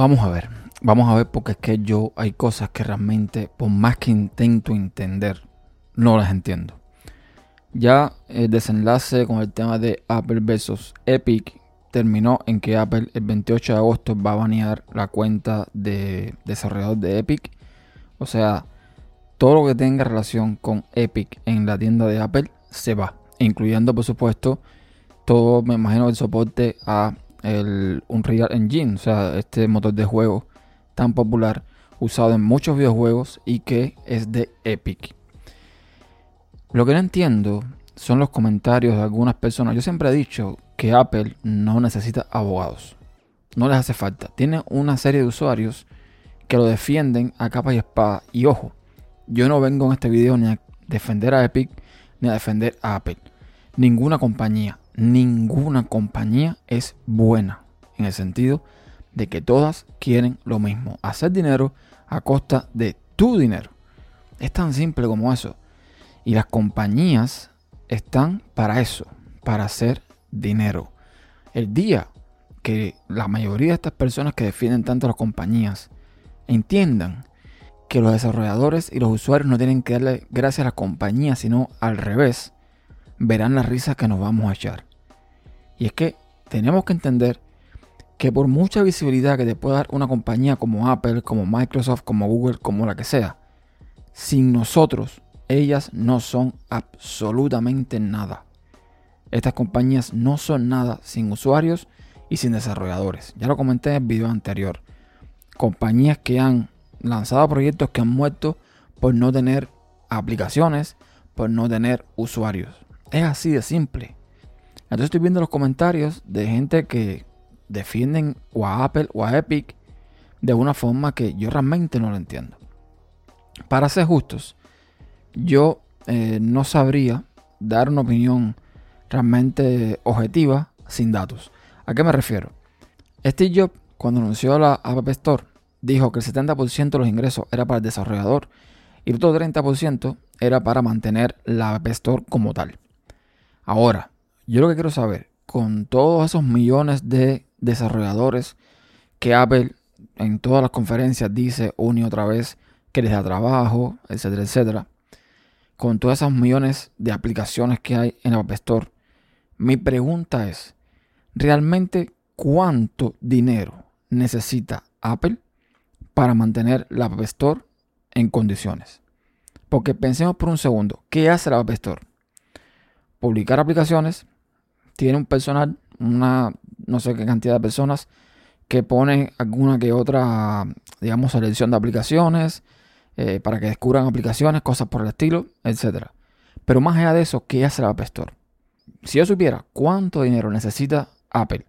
Vamos a ver, vamos a ver porque es que yo hay cosas que realmente, por más que intento entender, no las entiendo. Ya el desenlace con el tema de Apple versus Epic terminó en que Apple el 28 de agosto va a banear la cuenta de desarrollador de Epic. O sea, todo lo que tenga relación con Epic en la tienda de Apple se va, incluyendo por supuesto todo, me imagino, el soporte a el Unreal Engine, o sea, este motor de juego tan popular usado en muchos videojuegos y que es de Epic. Lo que no entiendo son los comentarios de algunas personas. Yo siempre he dicho que Apple no necesita abogados. No les hace falta. Tiene una serie de usuarios que lo defienden a capa y espada. Y ojo, yo no vengo en este video ni a defender a Epic ni a defender a Apple. Ninguna compañía, ninguna compañía es buena. En el sentido de que todas quieren lo mismo. Hacer dinero a costa de tu dinero. Es tan simple como eso. Y las compañías están para eso, para hacer dinero. El día que la mayoría de estas personas que defienden tanto las compañías entiendan que los desarrolladores y los usuarios no tienen que darle gracias a las compañías, sino al revés, verán la risa que nos vamos a echar. Y es que tenemos que entender que por mucha visibilidad que te pueda dar una compañía como Apple, como Microsoft, como Google, como la que sea, sin nosotros ellas no son absolutamente nada. Estas compañías no son nada sin usuarios y sin desarrolladores. Ya lo comenté en el video anterior. Compañías que han lanzado proyectos que han muerto por no tener aplicaciones, por no tener usuarios. Es así de simple. Entonces estoy viendo los comentarios de gente que defienden o a Apple o a Epic de una forma que yo realmente no lo entiendo. Para ser justos, yo eh, no sabría dar una opinión realmente objetiva sin datos. ¿A qué me refiero? Steve Jobs, cuando anunció la App Store, dijo que el 70% de los ingresos era para el desarrollador y el otro 30% era para mantener la App Store como tal. Ahora, yo lo que quiero saber, con todos esos millones de desarrolladores que Apple en todas las conferencias dice una y otra vez que les da trabajo, etcétera, etcétera, con todas esas millones de aplicaciones que hay en App Store, mi pregunta es, ¿realmente cuánto dinero necesita Apple para mantener la App Store en condiciones? Porque pensemos por un segundo, ¿qué hace la App Store? Publicar aplicaciones, tiene un personal, una no sé qué cantidad de personas que pone alguna que otra, digamos, selección de aplicaciones, eh, para que descubran aplicaciones, cosas por el estilo, etc. Pero más allá de eso, ¿qué hace la App Store? Si yo supiera cuánto dinero necesita Apple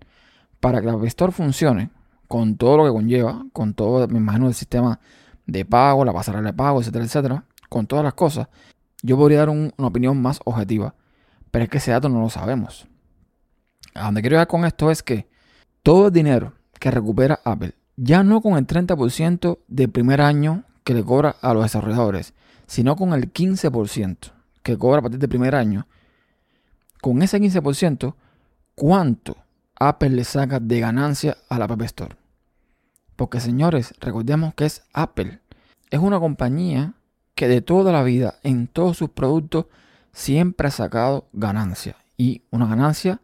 para que la App Store funcione, con todo lo que conlleva, con todo, me imagino, el sistema de pago, la pasarela de pago, etcétera, etcétera, con todas las cosas, yo podría dar una opinión más objetiva. Pero es que ese dato no lo sabemos. A donde quiero llegar con esto es que todo el dinero que recupera Apple, ya no con el 30% del primer año que le cobra a los desarrolladores, sino con el 15% que cobra a partir del primer año, con ese 15%, ¿cuánto Apple le saca de ganancia a la App Store? Porque señores, recordemos que es Apple. Es una compañía que de toda la vida, en todos sus productos, siempre ha sacado ganancia. Y una ganancia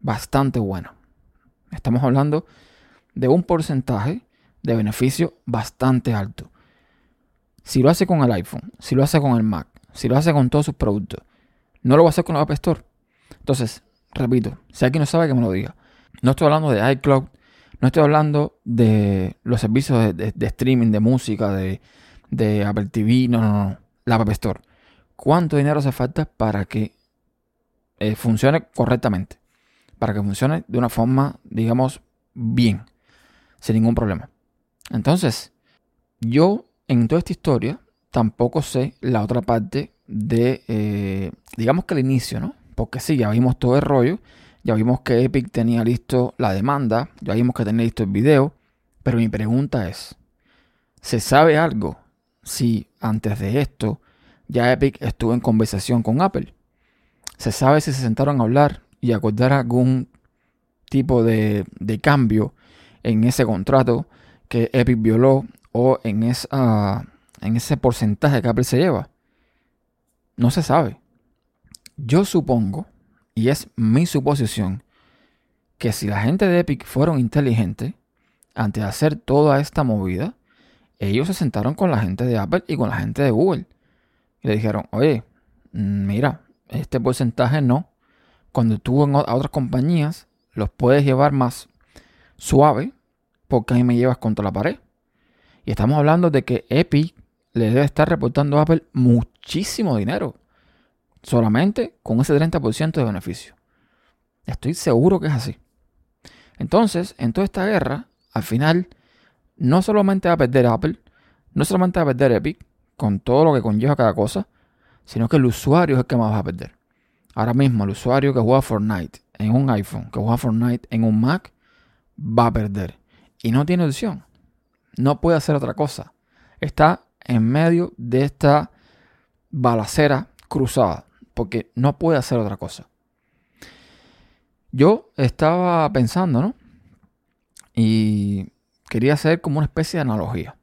bastante buena. Estamos hablando de un porcentaje de beneficio bastante alto. Si lo hace con el iPhone, si lo hace con el Mac, si lo hace con todos sus productos, no lo va a hacer con la App Store. Entonces, repito, si alguien no sabe que me lo diga. No estoy hablando de iCloud, no estoy hablando de los servicios de, streaming, de música, de, de, Apple TV, no, no, no, la App Store. ¿Cuánto dinero hace falta para que eh, funcione correctamente? Para que funcione de una forma, digamos, bien, sin ningún problema. Entonces, yo en toda esta historia tampoco sé la otra parte de, eh, digamos que el inicio, ¿no? Porque sí, ya vimos todo el rollo, ya vimos que Epic tenía listo la demanda, ya vimos que tenía listo el video, pero mi pregunta es, ¿se sabe algo si antes de esto ya Epic estuvo en conversación con Apple? ¿Se sabe si se sentaron a hablar y acordar algún tipo de, de cambio en ese contrato que Epic violó o en, esa, en ese porcentaje que Apple se lleva? No se sabe. Yo supongo, y es mi suposición, que si la gente de Epic fueron inteligentes, antes de hacer toda esta movida, ellos se sentaron con la gente de Apple y con la gente de Google. Y le dijeron, oye, mira, este porcentaje no. Cuando tú en a otras compañías los puedes llevar más suave, porque ahí me llevas contra la pared. Y estamos hablando de que Epic le debe estar reportando a Apple muchísimo dinero. Solamente con ese 30% de beneficio. Estoy seguro que es así. Entonces, en toda esta guerra, al final, no solamente va a perder Apple, no solamente va a perder Epic, con todo lo que conlleva cada cosa, sino que el usuario es el que más va a perder. Ahora mismo, el usuario que juega Fortnite en un iPhone, que juega Fortnite en un Mac, va a perder. Y no tiene opción. No puede hacer otra cosa. Está en medio de esta balacera cruzada, porque no puede hacer otra cosa. Yo estaba pensando, ¿no? Y quería hacer como una especie de analogía.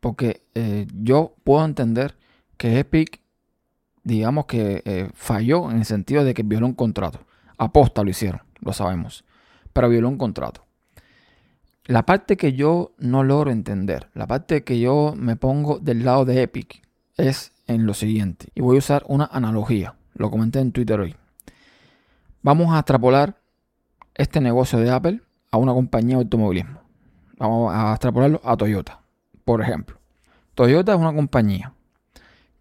Porque eh, yo puedo entender que Epic, digamos que eh, falló en el sentido de que violó un contrato. Aposta lo hicieron, lo sabemos. Pero violó un contrato. La parte que yo no logro entender, la parte que yo me pongo del lado de Epic, es en lo siguiente. Y voy a usar una analogía. Lo comenté en Twitter hoy. Vamos a extrapolar este negocio de Apple a una compañía de automovilismo. Vamos a extrapolarlo a Toyota, por ejemplo. Toyota es una compañía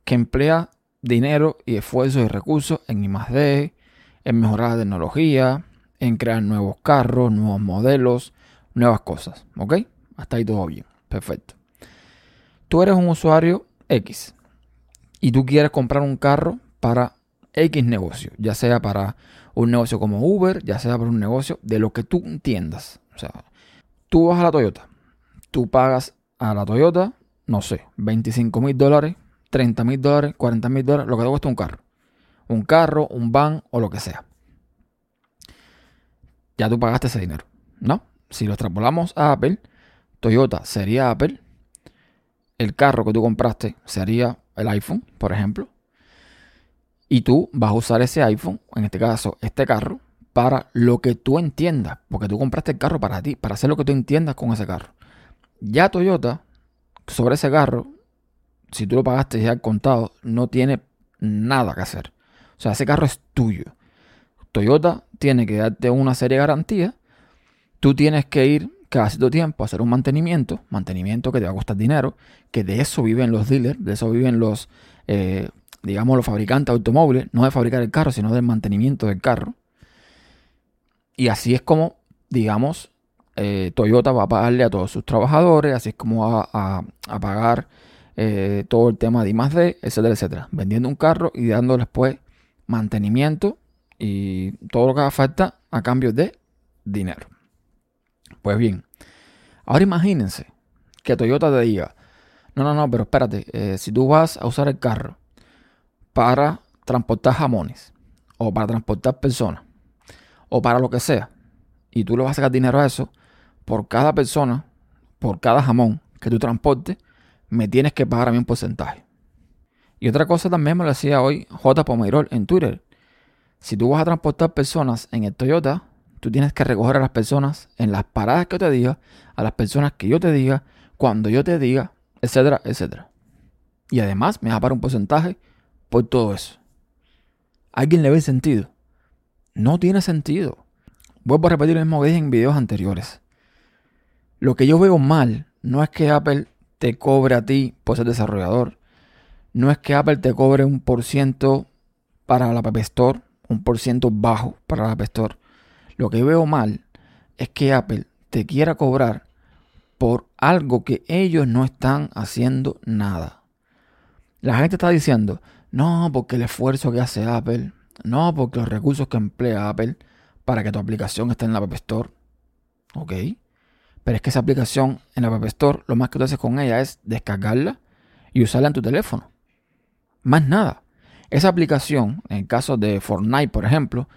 que emplea dinero y esfuerzo y recursos en I+D, en mejorar la tecnología, en crear nuevos carros, nuevos modelos, nuevas cosas. ¿Ok? Hasta ahí todo bien. Perfecto. Tú eres un usuario X y tú quieres comprar un carro para X negocio, ya sea para un negocio como Uber, ya sea para un negocio de lo que tú entiendas. O sea, tú vas a la Toyota, tú pagas a la Toyota, no sé, 25 mil dólares, 30 mil dólares, 40 mil dólares, lo que te cuesta un carro. Un carro, un van o lo que sea. Ya tú pagaste ese dinero, ¿no? Si lo extrapolamos a Apple, Toyota sería Apple, el carro que tú compraste sería el iPhone, por ejemplo, y tú vas a usar ese iPhone, en este caso este carro, para lo que tú entiendas. Porque tú compraste el carro para ti, para hacer lo que tú entiendas con ese carro. Ya Toyota, sobre ese carro, si tú lo pagaste ya al contado, no tiene nada que hacer. O sea, ese carro es tuyo. Toyota tiene que darte una serie de garantías. Tú tienes que ir cada cierto tiempo a hacer un mantenimiento, mantenimiento que te va a costar dinero, que de eso viven los dealers, de eso viven los eh, digamos, los fabricantes de automóviles, no de fabricar el carro, sino del mantenimiento del carro. Y así es como, digamos, eh, Toyota va a pagarle a todos sus trabajadores, así es como va a, pagar eh, todo el tema de I+D, etcétera, etcétera. Vendiendo un carro y dándoles pues mantenimiento y todo lo que haga falta a cambio de dinero. Pues bien, ahora imagínense que Toyota te diga, no, no, no, pero espérate, eh, si tú vas a usar el carro para transportar jamones o para transportar personas o para lo que sea y tú le vas a sacar dinero a eso, por cada persona, por cada jamón que tú transportes, me tienes que pagar a mí un porcentaje. Y otra cosa también me lo decía hoy J. Pomerol en Twitter. Si tú vas a transportar personas en el Toyota, tú tienes que recoger a las personas en las paradas que yo te diga, a las personas que yo te diga, cuando yo te diga, etcétera, etcétera. Y además me vas a pagar un porcentaje por todo eso. ¿Alguien le ve sentido? No tiene sentido. Vuelvo a repetir lo mismo que dije en videos anteriores. Lo que yo veo mal no es que Apple te cobre a ti por ser desarrollador. No es que Apple te cobre un por ciento para la App Store, un por ciento bajo para la App Store. Lo que veo mal es que Apple te quiera cobrar por algo que ellos no están haciendo nada. La gente está diciendo, no, porque el esfuerzo que hace Apple. No, porque los recursos que emplea Apple para que tu aplicación esté en la App Store. Ok. Pero es que esa aplicación en la App Store, lo más que tú haces con ella es descargarla y usarla en tu teléfono. Más nada. Esa aplicación, en el caso de Fortnite, por ejemplo,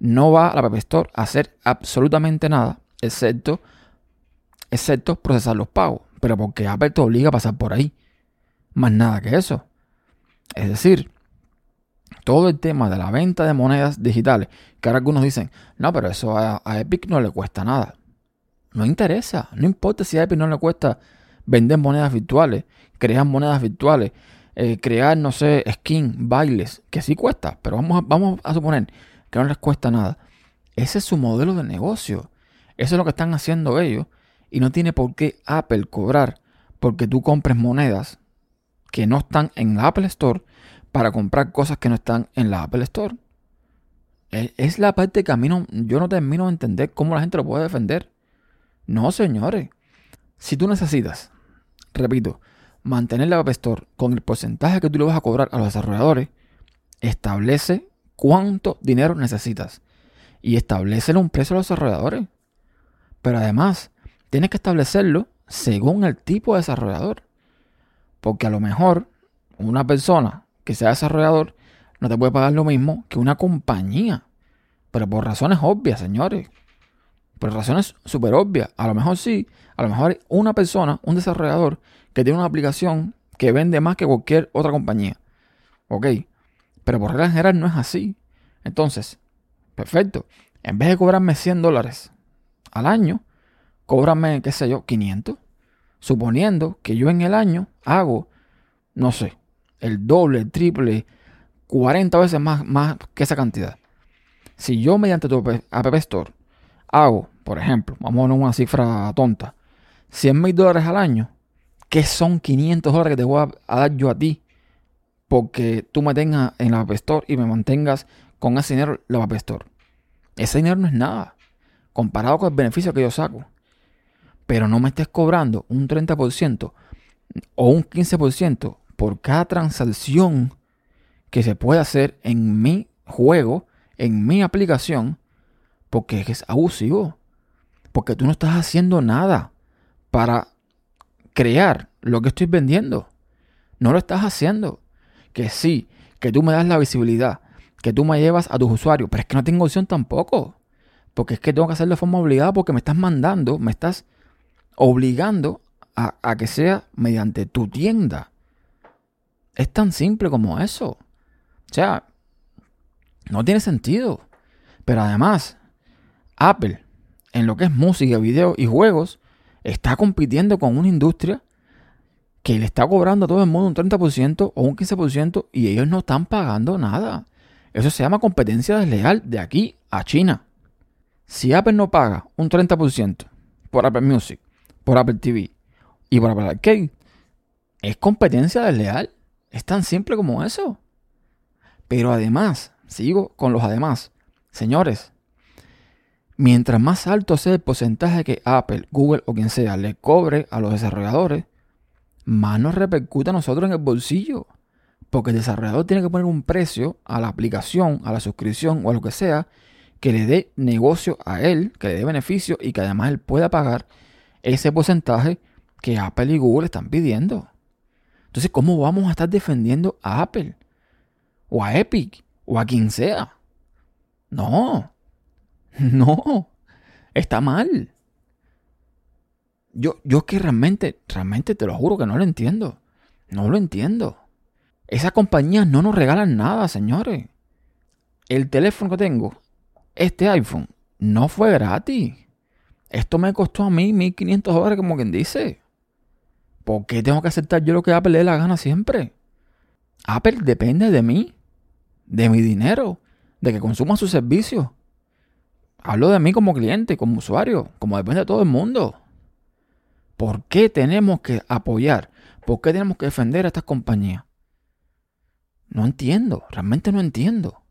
no va a la App Store a hacer absolutamente nada, excepto excepto procesar los pagos, pero porque Apple te obliga a pasar por ahí. Más nada que eso. Es decir, todo el tema de la venta de monedas digitales, que ahora algunos dicen, no, pero eso a, Epic no le cuesta nada. No interesa, no importa si a Epic no le cuesta vender monedas virtuales, crear monedas virtuales, eh, crear, no sé, skin, bailes, que sí cuesta, pero vamos a, vamos a suponer que no les cuesta nada. Ese es su modelo de negocio. Eso es lo que están haciendo ellos. Y no tiene por qué Apple cobrar porque tú compres monedas que no están en la Apple Store para comprar cosas que no están en la Apple Store. Es la parte que a mí no, yo no termino de entender cómo la gente lo puede defender. No, señores. Si tú necesitas, repito, mantener la App con el porcentaje que tú le vas a cobrar a los desarrolladores, establece cuánto dinero necesitas y establece un precio a los desarrolladores. Pero además, tienes que establecerlo según el tipo de desarrollador. Porque a lo mejor una persona que sea desarrollador no te puede pagar lo mismo que una compañía. Pero por razones obvias, señores. Por razones súper obvias. A lo mejor sí. A lo mejor una persona, un desarrollador, que tiene una aplicación que vende más que cualquier otra compañía. Ok. Pero por regla general no es así. Entonces, perfecto. En vez de cobrarme 100 dólares al año, cóbrame, qué sé yo, 500. Suponiendo que yo en el año hago, no sé, el doble, el triple, 40 veces más, más que esa cantidad. Si yo mediante tu App Store hago, por ejemplo, vamos a una cifra tonta, 100 mil dólares al año, ¿qué son 500 dólares que te voy a, dar yo a ti? Porque tú me tengas en la App Store y me mantengas con ese dinero la App Store. Ese dinero no es nada comparado con el beneficio que yo saco. Pero no me estés cobrando un 30% o un 15% por cada transacción que se puede hacer en mi juego, en mi aplicación, porque es abusivo. Porque tú no estás haciendo nada para crear lo que estoy vendiendo. No lo estás haciendo. Que sí, que tú me das la visibilidad, que tú me llevas a tus usuarios, pero es que no tengo opción tampoco. Porque es que tengo que hacerlo de forma obligada porque me estás mandando, me estás obligando a, a que sea mediante tu tienda. Es tan simple como eso. O sea, no tiene sentido. Pero además, Apple, en lo que es música, video y juegos, está compitiendo con una industria que le está cobrando a todo el mundo un 30% o un 15% y ellos no están pagando nada. Eso se llama competencia desleal de aquí a China. Si Apple no paga un 30% por Apple Music, por Apple TV y por Apple Arcade, es competencia desleal. Es tan simple como eso. Pero además, sigo con los además. Señores, mientras más alto sea el porcentaje que Apple, Google o quien sea le cobre a los desarrolladores, más nos repercute a nosotros en el bolsillo. Porque el desarrollador tiene que poner un precio a la aplicación, a la suscripción o a lo que sea que le dé negocio a él, que le dé beneficio y que además él pueda pagar ese porcentaje que Apple y Google están pidiendo. Entonces, ¿cómo vamos a estar defendiendo a Apple? O a Epic, o a quien sea. No, no, está mal. Yo, yo que realmente, realmente te lo juro que no lo entiendo. No lo entiendo. Esas compañías no nos regalan nada, señores. El teléfono que tengo, este iPhone, no fue gratis. Esto me costó a mí 1.500 dólares, como quien dice. ¿Por qué tengo que aceptar yo lo que Apple le dé la gana siempre? Apple depende de mí, de mi dinero, de que consuma sus servicios. Hablo de mí como cliente, como usuario, como depende de todo el mundo. ¿Por qué tenemos que apoyar? ¿Por qué tenemos que defender a estas compañías? No entiendo, realmente no entiendo.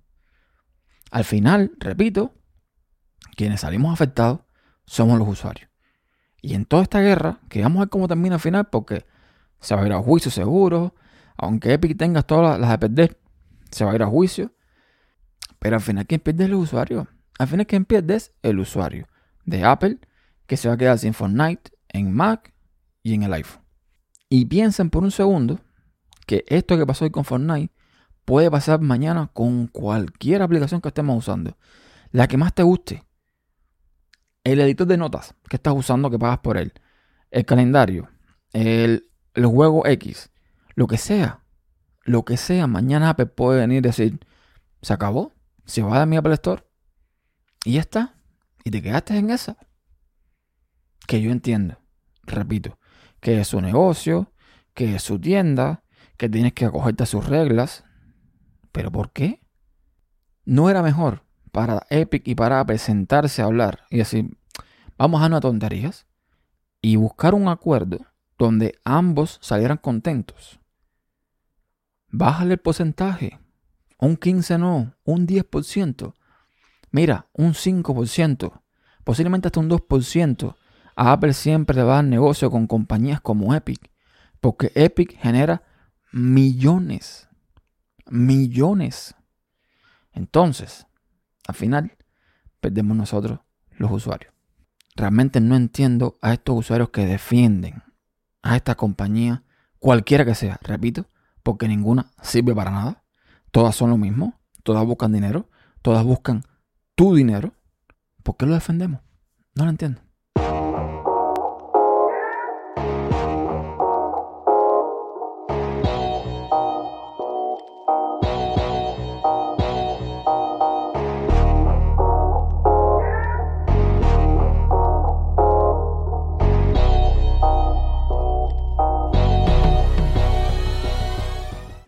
Al final, repito, quienes salimos afectados somos los usuarios. Y en toda esta guerra, que vamos a ver cómo termina al final, porque se va a ir a juicio seguro, aunque Epic tenga todas las de perder, se va a ir a juicio. Pero al final, ¿quién pierde es el usuario? Al final, ¿quién pierde es el usuario de Apple, que se va a quedar sin Fortnite en Mac y en el iPhone. Y piensen por un segundo que esto que pasó hoy con Fortnite puede pasar mañana con cualquier aplicación que estemos usando. La que más te guste. El editor de notas que estás usando, que pagas por él, el calendario, el, el juego X, lo que sea, lo que sea, mañana Apple puede venir y decir, se acabó, se va a mi Apple Store y ya está, y te quedaste en esa. Que yo entiendo, repito, que es su negocio, que es su tienda, que tienes que acogerte a sus reglas, pero ¿por qué? ¿No era mejor para Epic y para Apple sentarse a hablar y decir, vamos a unas tonterías y buscar un acuerdo donde ambos salieran contentos? Bájale el porcentaje. Un 15 no, un 10%. Mira, un 5%, posiblemente hasta un 2%. A Apple siempre le va a dar negocio con compañías como Epic, porque Epic genera millones, millones. Entonces, al final, perdemos nosotros los usuarios. Realmente no entiendo a estos usuarios que defienden a esta compañía, cualquiera que sea, repito, porque ninguna sirve para nada. Todas son lo mismo, todas buscan dinero, todas buscan tu dinero. ¿Por qué lo defendemos? No lo entiendo.